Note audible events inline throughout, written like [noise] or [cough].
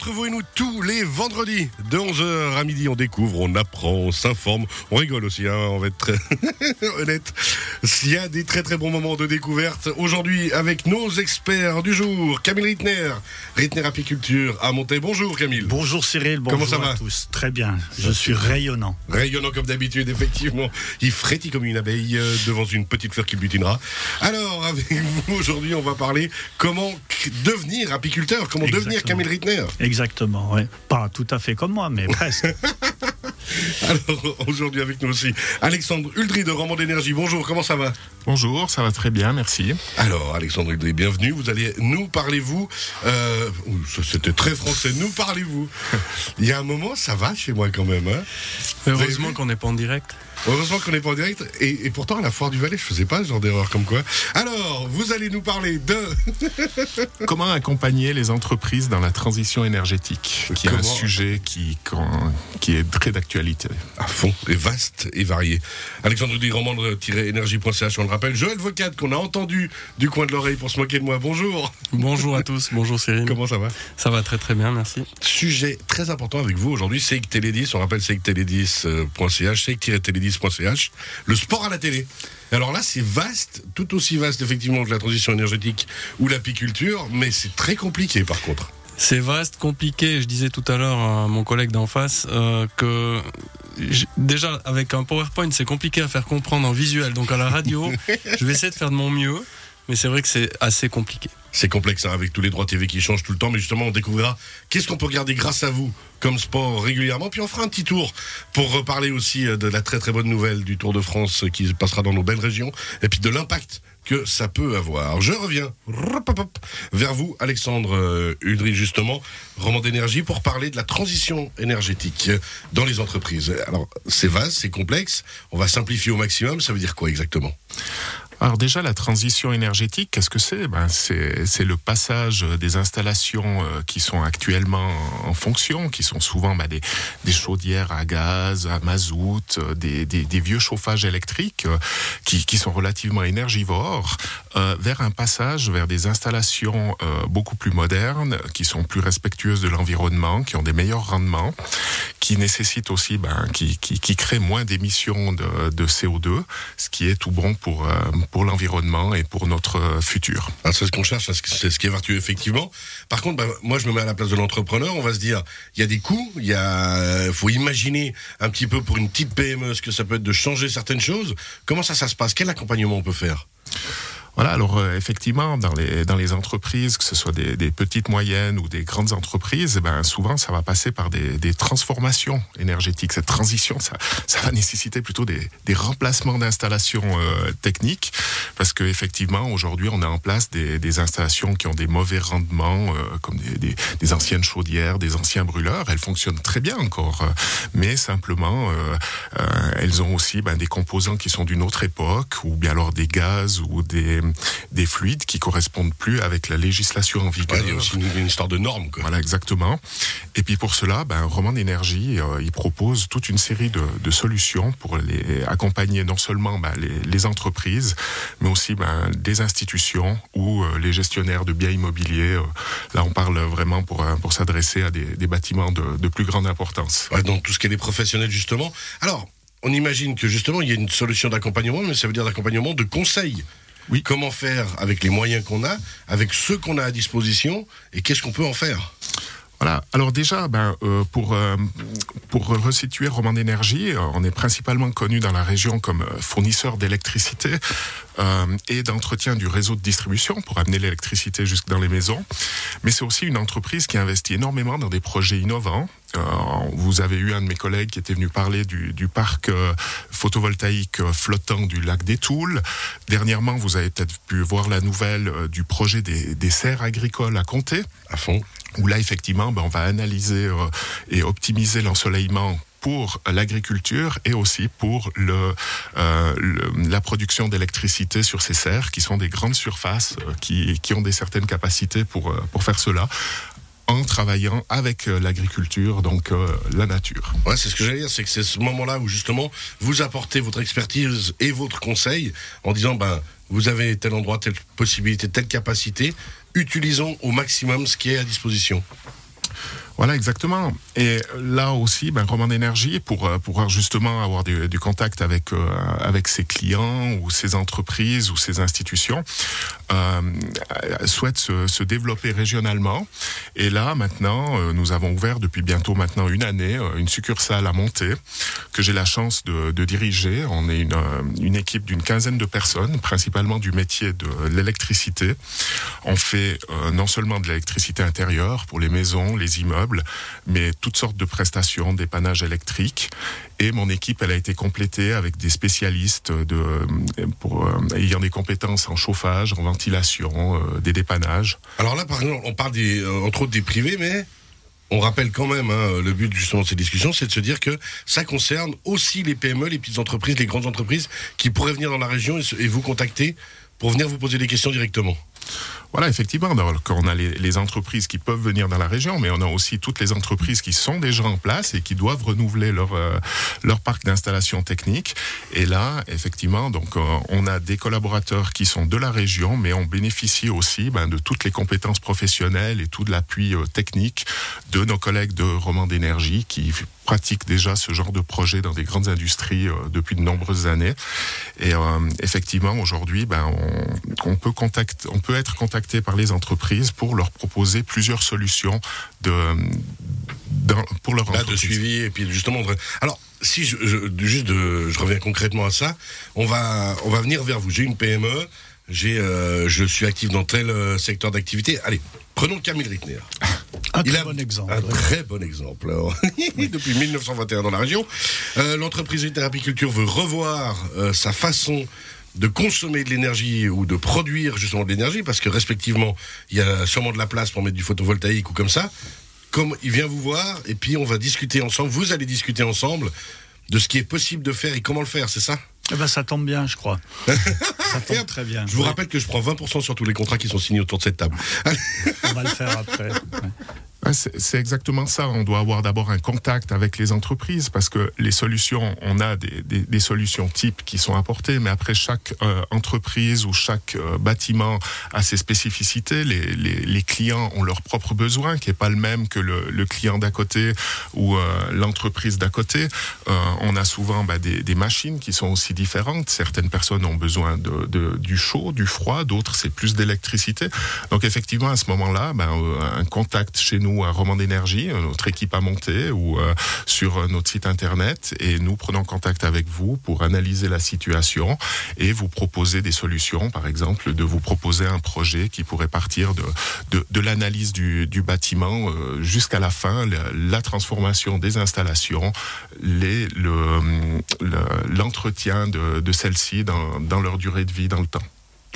entre vous et nous tous les vendredis de 11h à midi. On découvre, on apprend, on s'informe, on rigole aussi, hein, on va être très [laughs] honnête. S'il y a des très très bons moments de découverte aujourd'hui avec nos experts du jour, Camille Rittner, Rittner Apiculture à Monté. Bonjour Camille. Bonjour Cyril, bonjour Comment ça va à tous. Très bien, je suis rayonnant. Rayonnant comme d'habitude, effectivement. Il frétille comme une abeille euh, devant une petite fleur qui butinera. Alors, avec [laughs] vous aujourd'hui, on va parler comment devenir apiculteur, comment devenir. Camille Rittner. Exactement, ouais. Pas tout à fait comme moi, mais presque. [laughs] [laughs] Alors, aujourd'hui avec nous aussi, Alexandre Uldry de Roman d'énergie. Bonjour, comment ça va? Bonjour, ça va très bien, merci. Alors, Alexandre Uldry, bienvenue. Vous allez nous parlez-vous. Euh, C'était très français. Nous parlez-vous. Il y a un moment, ça va chez moi quand même. Hein Heureusement qu'on n'est pas en direct. Heureusement qu'on n'est pas en direct. Et, et pourtant, à la foire du Valais, je faisais pas ce genre d'erreur comme quoi. Alors, vous allez nous parler de. [laughs] Comment accompagner les entreprises dans la transition énergétique, qui est un sujet qui, quand- qui est très d'actualité. À fond, et vaste et varié. Alexandre Uldry, roman-énergie.ch, on le rappelle. Joël Vocade, qu'on a entendu du coin de l'oreille pour se moquer de moi. Bonjour. Bonjour à tous, bonjour Cyril. Comment ça va? Ça va très très bien, merci. Sujet très important avec vous aujourd'hui, c'est Télé10, on rappelle c'est télé10.ch, c'est télé10.ch, le sport à la télé. Alors là, c'est vaste, tout aussi vaste effectivement que la transition énergétique ou l'apiculture, mais c'est très compliqué par contre. C'est vaste, compliqué. Je disais tout à l'heure à mon collègue d'en face euh, que déjà avec un PowerPoint, c'est compliqué à faire comprendre en visuel. Donc à la radio, [laughs] je vais essayer de faire de mon mieux, mais c'est vrai que c'est assez compliqué. C'est complexe hein, avec tous les droits TV qui changent tout le temps, mais justement on découvrira qu'est-ce qu'on peut regarder grâce à vous comme sport régulièrement. Puis on fera un petit tour pour reparler aussi euh, de la très très bonne nouvelle du Tour de France euh, qui passera dans nos belles régions et puis de l'impact que ça peut avoir. Je reviens vers vous, Alexandre euh, Uldry, justement, roman d'énergie, pour parler de la transition énergétique dans les entreprises. Alors, c'est vaste, c'est complexe, on va simplifier au maximum, ça veut dire quoi exactement? Alors déjà, la transition énergétique, qu'est-ce que c'est? Ben, c'est, le passage des installations euh, qui sont actuellement en fonction, qui sont souvent ben, des, des chaudières à gaz, à mazout, euh, des, des, des vieux chauffages électriques euh, qui, qui sont relativement énergivores, vers un passage vers des installations beaucoup plus modernes, qui sont plus respectueuses de l'environnement, qui ont des meilleurs rendements, qui nécessitent aussi, ben, qui, qui, qui créent moins d'émissions de, de CO2, ce qui est tout bon pour, pour l'environnement et pour notre euh, futur. C'est ce qu'on cherche, c'est ce qui est vertueux effectivement. Par contre, bah, moi je me mets à la place de l'entrepreneur, on va se dire, il y a des coûts, il y a, euh, faut imaginer un petit peu pour une petite PME ce que ça peut être de changer certaines choses. Comment ça, ça se passe? Quel accompagnement on peut faire? Voilà, alors euh, effectivement, dans les, dans les entreprises, que ce soit des, des petites, moyennes ou des grandes entreprises, eh ben, souvent ça va passer par des, des transformations énergétiques. Cette transition, ça, ça va nécessiter plutôt des, des remplacements d'installations euh, techniques, parce qu'effectivement, aujourd'hui, on a en place des, installations qui ont des mauvais rendements, euh, comme des anciennes chaudières, des anciens brûleurs. Elles fonctionnent très bien encore, euh, mais simplement, euh, euh, elles ont aussi ben, des composants qui sont d'une autre époque, ou bien alors des gaz ou des, des fluides qui correspondent plus avec la législation en vigueur. Ouais, Il y a aussi une, une histoire de normes. Quoi. Voilà, exactement. Et puis pour cela, ben, Roman d'énergie, euh, il propose toute une série de, de solutions pour les accompagner non seulement ben, les, les entreprises, mais aussi ben, des institutions ou euh, les gestionnaires de biens immobiliers. Euh, Là, on parle vraiment pour, pour s'adresser à des, des bâtiments de, de plus grande importance. Ouais, donc tout ce qui est les professionnels justement. Alors, on imagine que justement il y a une solution d'accompagnement, mais ça veut dire d'accompagnement de conseil. Oui. Comment faire avec les moyens qu'on a, avec ceux qu'on a à disposition, et qu'est-ce qu'on peut en faire? Voilà. Alors déjà, ben, euh, pour, euh, pour resituer Roman d'énergie, euh, on est principalement connu dans la région comme fournisseur d'électricité et d'entretien du réseau de distribution pour amener l'électricité jusque dans les maisons. Mais c'est aussi une entreprise qui investit énormément dans des projets innovants. Euh, vous avez eu un de mes collègues qui était venu parler du, du parc euh, photovoltaïque euh, flottant du lac des Toules. Dernièrement, vous avez peut-être pu voir la nouvelle du projet des, des serres agricoles à Comté À fond. où là, effectivement, ben, on va analyser et optimiser l'ensoleillement pour l'agriculture et aussi pour le, euh, le- la production d'électricité sur ces serres, qui sont des grandes surfaces euh, qui, qui ont des certaines capacités pour, euh, pour faire cela en travaillant avec euh, l'agriculture, donc euh, la nature. Ouais, c'est ce que j'allais dire, c'est que c'est ce moment-là où justement vous apportez votre expertise et votre conseil en disant ben vous avez tel endroit, telle possibilité, telle capacité, utilisons au maximum ce qui est à disposition. Voilà, exactement. Et là aussi, ben, Roman d'énergie, pour euh, pouvoir justement avoir du, contact avec, euh, avec ses clients ou ses entreprises ou ses institutions, euh, souhaite se, développer régionalement. Et là, maintenant, nous avons ouvert depuis bientôt maintenant une année une succursale à monter que j'ai la chance de, de, diriger. On est une, une équipe d'une quinzaine de personnes, principalement du métier de l'électricité. On fait non seulement de l'électricité intérieure pour les maisons, les immeubles, mais toutes sortes de prestations, dépannage électrique. Et mon équipe, elle a été complétée avec des spécialistes pour, euh, ayant des compétences en chauffage, en ventilation, euh, des dépannages. Alors là, par exemple, on parle euh, entre autres des privés, mais on rappelle quand même, hein, le but justement de ces discussions, c'est de se dire que ça concerne aussi les PME, les petites entreprises, les grandes entreprises qui pourraient venir dans la région et vous contacter pour venir vous poser des questions directement. Voilà, effectivement, on a les, entreprises qui peuvent venir dans la région, mais on a aussi toutes les entreprises qui sont déjà en place et qui doivent renouveler leur, euh, leur parc d'installation technique. Et là, effectivement, donc, euh, on a des collaborateurs qui sont de la région, mais on bénéficie aussi ben, de toutes les compétences professionnelles et tout de l'appui euh, technique de nos collègues de Roman d'énergie qui pratiquent déjà ce genre de projet dans des grandes industries depuis de nombreuses années. Et effectivement, aujourd'hui, ben, on, peut contacter, on peut être contacté par les entreprises pour leur proposer plusieurs solutions de, de pour leur Là, de suivi et puis justement. Alors, si je, je juste de, je reviens concrètement à ça, on va on va venir vers vous. J'ai une PME. J'ai, euh, je suis actif dans tel euh, secteur d'activité. Allez, prenons Camille Rittner. Un très bon exemple. Un très bon exemple. [laughs] Depuis 1921 dans la région, euh, l'entreprise Apiculture veut revoir euh, sa façon de consommer de l'énergie ou de produire justement de l'énergie, parce que respectivement, il y a sûrement de la place pour mettre du photovoltaïque ou comme ça. Comme il vient vous voir, et puis on va discuter ensemble, vous allez discuter ensemble de ce qui est possible de faire et comment le faire, c'est ça? Eh ben, ça tombe bien, je crois. [laughs] ça tombe très bien. Je vous rappelle que je prends 20% sur tous les contrats qui sont signés autour de cette table. On va le faire après. Ouais. [laughs] C'est exactement ça. On doit avoir d'abord un contact avec les entreprises parce que les solutions, on a des, solutions types qui sont apportées, mais après chaque euh, entreprise ou chaque euh, bâtiment a ses spécificités. Les, clients ont leurs propres besoins, qui est pas le même que le, client d'à côté ou euh, l'entreprise d'à côté. on a souvent bah, des, machines qui sont aussi différentes. Certaines personnes ont besoin de, du chaud, du froid, d'autres c'est plus d'électricité. Donc effectivement, à ce moment-là, bah, un contact chez nous un roman d'énergie, notre équipe a monté ou euh, sur notre site internet et nous prenons contact avec vous pour analyser la situation et vous proposer des solutions, par exemple de vous proposer un projet qui pourrait partir de, de, l'analyse du, bâtiment euh, jusqu'à la fin, la, transformation des installations, l'entretien le, de, celles-ci dans leur durée de vie dans le temps.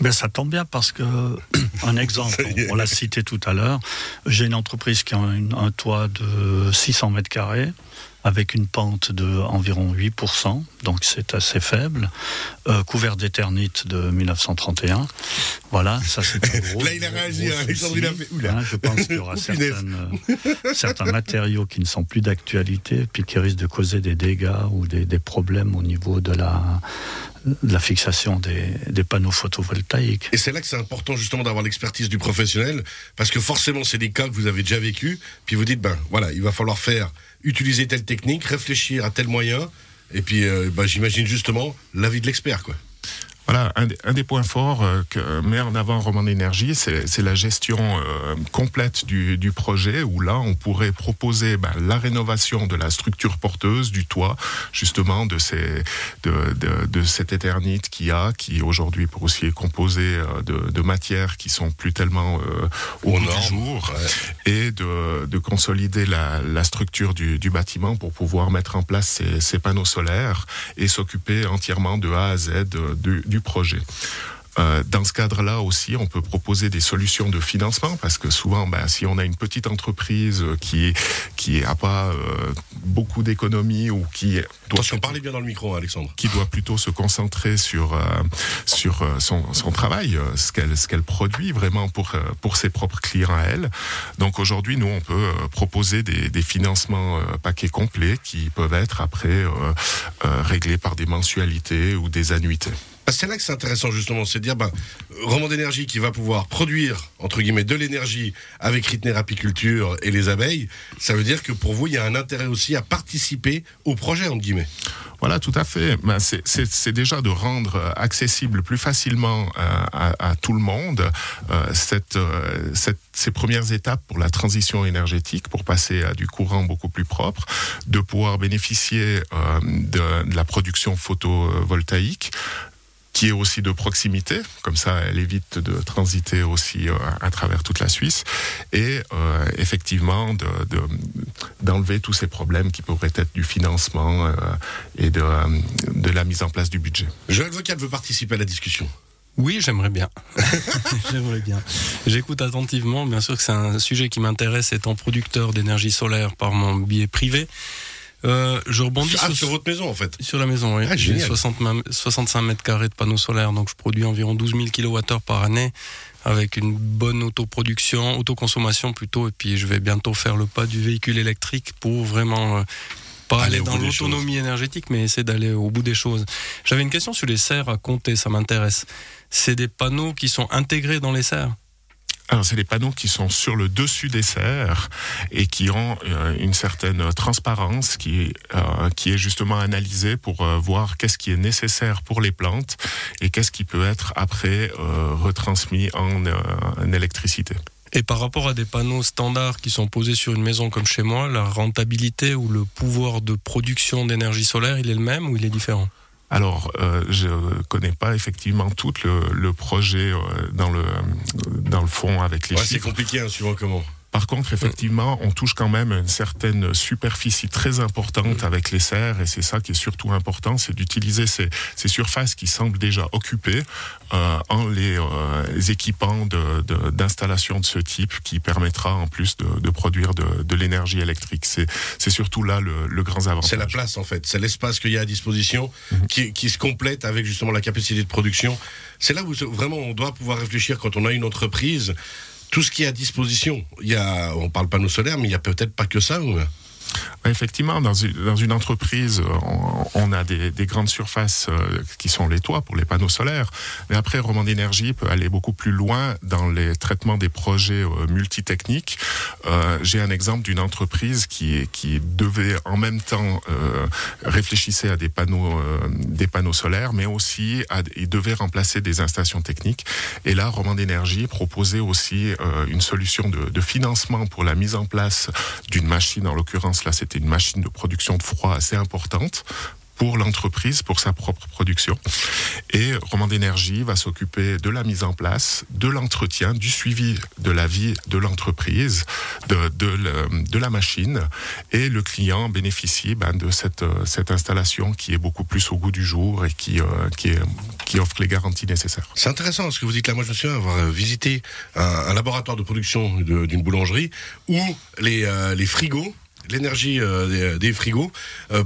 Ben, ça tombe bien parce que, [coughs] un exemple, on, on l'a cité tout à l'heure, j'ai une entreprise qui a un toit de 600 mètres carrés avec une pente de environ 8%, donc c'est assez faible, euh, couvert d'éternite de 1931. Voilà, ça c'est [laughs] gros. Là, il a réagi, hein, Alexandre, il a fait. Hein, je pense qu'il y aura [laughs] euh, certains matériaux qui ne sont plus d'actualité, puis qui risquent de causer des dégâts ou des, des problèmes au niveau de la, de la fixation des, panneaux photovoltaïques. Et c'est là que c'est important justement d'avoir l'expertise du professionnel, parce que forcément c'est des cas que vous avez déjà vécu, puis vous dites, ben voilà, il va falloir faire, utiliser telle technique, réfléchir à tel moyen, et puis euh, ben, j'imagine justement l'avis de l'expert, quoi. Voilà, un des, un des, points forts euh, que met en avant Roman d'énergie, c'est la gestion euh, complète du, du, projet, où là, on pourrait proposer ben, la rénovation de la structure porteuse du toit, justement de, ces, de, de, de cette éternite qu'il y a, qui aujourd'hui pour aussi est composée euh, de, de, matières qui sont plus tellement euh, au bout du jour, ouais. et de, de consolider la, la structure du, du, bâtiment pour pouvoir mettre en place ces, ces panneaux solaires et s'occuper entièrement de A à Z du du projet. Euh, dans ce cadre-là aussi, on peut proposer des solutions de financement parce que souvent, ben, si on a une petite entreprise qui qui a pas euh, beaucoup d'économies ou qui doit Attention, parlez bien dans le micro, Alexandre, qui doit plutôt se concentrer sur euh, sur son, son travail, ce qu'elle ce qu'elle produit vraiment pour pour ses propres clients à elle. Donc aujourd'hui, nous, on peut proposer des, des financements paquets complets qui peuvent être après réglés par des mensualités ou des annuités. C'est là que c'est intéressant justement, c'est de dire, ben, Roman d'énergie qui va pouvoir produire, entre guillemets, de l'énergie avec Ritner Apiculture et les abeilles, ça veut dire que pour vous, il y a un intérêt aussi à participer au projet, entre guillemets. Voilà, tout à fait. Ben, c'est déjà de rendre accessible plus facilement euh, à, tout le monde euh, euh, ces premières étapes pour la transition énergétique, pour passer à du courant beaucoup plus propre, de pouvoir bénéficier de, de la production photovoltaïque, qui est aussi de proximité, comme ça elle évite de transiter aussi euh, à travers toute la Suisse, et euh, effectivement d'enlever de, tous ces problèmes qui pourraient être du financement euh, et de, de la mise en place du budget. Joël Vocal veut participer à la discussion. Oui, j'aimerais bien. [laughs] j'aimerais bien. J'écoute attentivement. Bien sûr que c'est un sujet qui m'intéresse étant producteur d'énergie solaire par mon biais privé. Euh, je rebondis ah, sur, votre maison en fait. Sur la maison, oui. Ah, J'ai 65 mètres carrés de panneaux solaires, donc je produis environ 12 000 kWh par année avec une bonne autoproduction, autoconsommation plutôt, et puis je vais bientôt faire le pas du véhicule électrique pour vraiment euh, pas aller, dans l'autonomie énergétique, mais essayer d'aller au bout des choses. J'avais une question sur les serres à compter, ça m'intéresse. C'est des panneaux qui sont intégrés dans les serres? Alors, c'est des panneaux qui sont sur le dessus des serres et qui ont euh, une certaine transparence qui, euh, qui est justement analysée pour euh, voir qu'est-ce qui est nécessaire pour les plantes et qu'est-ce qui peut être après retransmis en, en électricité. Et par rapport à des panneaux standards qui sont posés sur une maison comme chez moi, la rentabilité ou le pouvoir de production d'énergie solaire, il est le même ou il est différent? Alors, euh, je connais pas effectivement tout le, projet euh, dans le dans le fond avec les ouais, C'est compliqué, hein, suivant comment. Par contre, effectivement, on touche quand même une certaine superficie très importante avec les serres, et c'est ça qui est surtout important, c'est d'utiliser ces, surfaces qui semblent déjà occupées euh, en les, euh, équipant d'installations de, ce type qui permettra en plus de, produire de, l'énergie électrique. C'est surtout là le, grand avantage. C'est la place en fait, c'est l'espace qu'il y a à disposition mhm. qui, qui se complète avec justement la capacité de production. C'est là où vraiment on doit pouvoir réfléchir quand on a une entreprise tout ce qui est à disposition. Il y a, on parle panneaux solaires, mais il y a peut-être pas que ça. Effectivement, dans une, entreprise, on, a des, grandes surfaces euh, qui sont les toits pour les panneaux solaires. Mais après, Roman d'énergie peut aller beaucoup plus loin dans les traitements des projets euh, multitechniques. Euh, j'ai un exemple d'une entreprise qui, devait en même temps réfléchir à des panneaux, des panneaux solaires, mais aussi il devait remplacer des installations techniques. Et là, Roman d'énergie proposait aussi une solution de financement pour la mise en place d'une machine, en l'occurrence là, c'était une machine de production de froid assez importante pour l'entreprise, pour sa propre production. Et Roman d'énergie va s'occuper de la mise en place, de l'entretien, du suivi de la vie de l'entreprise, de, la machine. Et le client bénéficie ben, de cette, cette installation qui est beaucoup plus au goût du jour et qui, euh, qui, offre les garanties nécessaires. C'est intéressant ce que vous dites là. Moi, je me souviens avoir visité un, laboratoire de production d'une boulangerie où euh, les frigos l'énergie euh, des, frigos euh,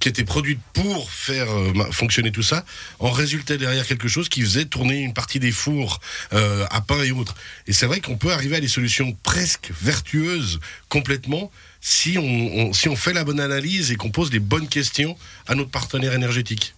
qui était produite pour faire euh, fonctionner tout ça, en résultait derrière quelque chose qui faisait tourner une partie des fours à pain et autres. Et c'est vrai qu'on peut arriver à des solutions presque vertueuses complètement si on, si on fait la bonne analyse et qu'on pose les bonnes questions à notre partenaire énergétique.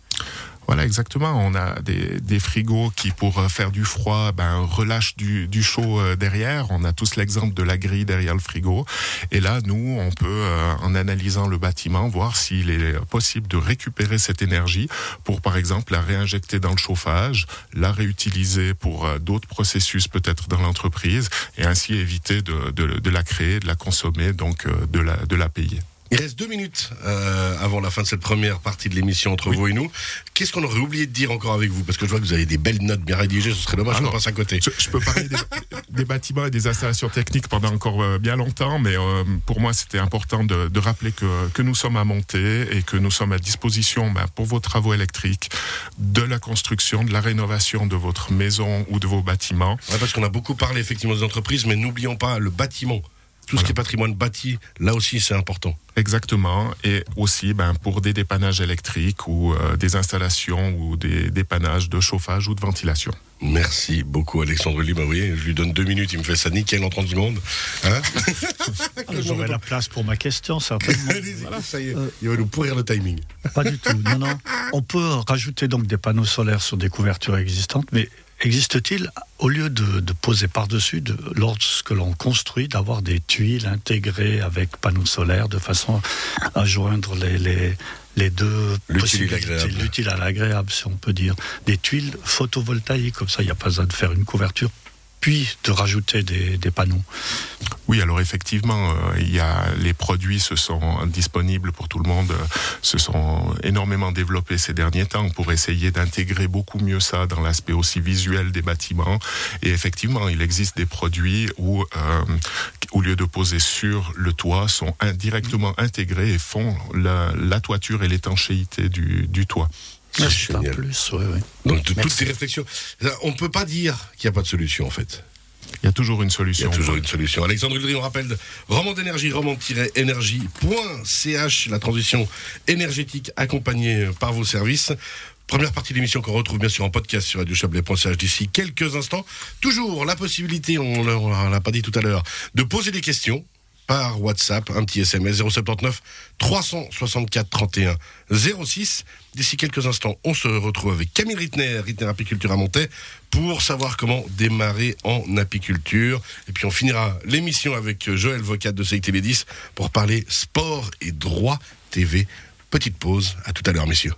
Voilà, exactement. On a des, des, frigos qui, pour euh, faire du froid, ben, relâchent du, du chaud euh, derrière. On a tous l'exemple de la grille derrière le frigo. Et là, nous, on peut, euh, en analysant le bâtiment, voir s'il est possible de récupérer cette énergie pour, par exemple, la réinjecter dans le chauffage, la réutiliser pour d'autres processus peut-être dans l'entreprise et ainsi éviter de, de, de, la créer, de la consommer, donc de la, de la payer. Il reste deux minutes euh, avant la fin de cette première partie de l'émission entre vous et nous. Qu'est-ce qu'on aurait oublié de dire encore avec vous? Parce que je vois que vous avez des belles notes bien rédigées, ce serait dommage qu'on passe à côté. Je, peux parler [laughs] des, bâtiments et des installations techniques pendant encore euh, bien longtemps, mais euh, pour moi c'était important de, de, rappeler que, que nous sommes à monter et que nous sommes à disposition ben, pour vos travaux électriques, de la construction, de la rénovation de votre maison ou de vos bâtiments. Ouais, parce qu'on a beaucoup parlé effectivement des entreprises, mais n'oublions pas le bâtiment Tout ce qui est patrimoine bâti, là aussi, c'est important. Exactement. Et aussi, ben, pour des dépannages électriques ou euh, des installations ou des dépannages de chauffage ou de ventilation. Merci beaucoup, Alexandre Lee. Bah, vous voyez, je lui donne deux minutes, il me fait ça nickel en 30 secondes. Hein [laughs] J'aurai la place pour ma question, certainement. [laughs] voilà, ça y est, il va nous pourrir le timing. Pas du tout, non, non. On peut rajouter donc des panneaux solaires sur des couvertures existantes, mais existe-t-il, au lieu de, de poser par-dessus, de, lorsque l'on construit, d'avoir des tuiles intégrées avec panneaux solaires de façon à joindre les, les, les deux possibilités, l'utile à l'agréable, si on peut dire. Des tuiles photovoltaïques, comme ça, il n'y a pas besoin de faire une couverture puis de rajouter des, panneaux. Oui, alors effectivement, euh, il y a les produits se sont disponibles pour tout le monde, euh, se sont énormément développés ces derniers temps pour essayer d'intégrer beaucoup mieux ça dans l'aspect aussi visuel des bâtiments. Et effectivement, il existe des produits où, euh, au lieu de poser sur le toit, sont indirectement intégrés et font la, toiture et l'étanchéité du toit. C'est génial. Plus, ouais, ouais. Donc, toutes ces réflexions, on ne peut pas dire qu'il n'y a pas de solution, en fait. Il y a toujours une solution. Il y a toujours une solution. Alexandre Udry, on rappelle Roman d'énergie, roman-énergie.ch, la transition énergétique accompagnée par vos services. Première partie de l'émission qu'on retrouve bien sûr en podcast sur radiochablais.ch d'ici quelques instants. Toujours la possibilité, on ne l'a pas dit tout à l'heure, de poser des questions par WhatsApp, un petit SMS 079 364 31 06. D'ici quelques instants, on se retrouve avec Camille Rittner, Rittner Apiculture à Montaix, pour savoir comment démarrer en apiculture. Et puis on finira l'émission avec Joël Vocat de CITV10 pour parler sport et droit TV. Petite pause, à tout à l'heure messieurs.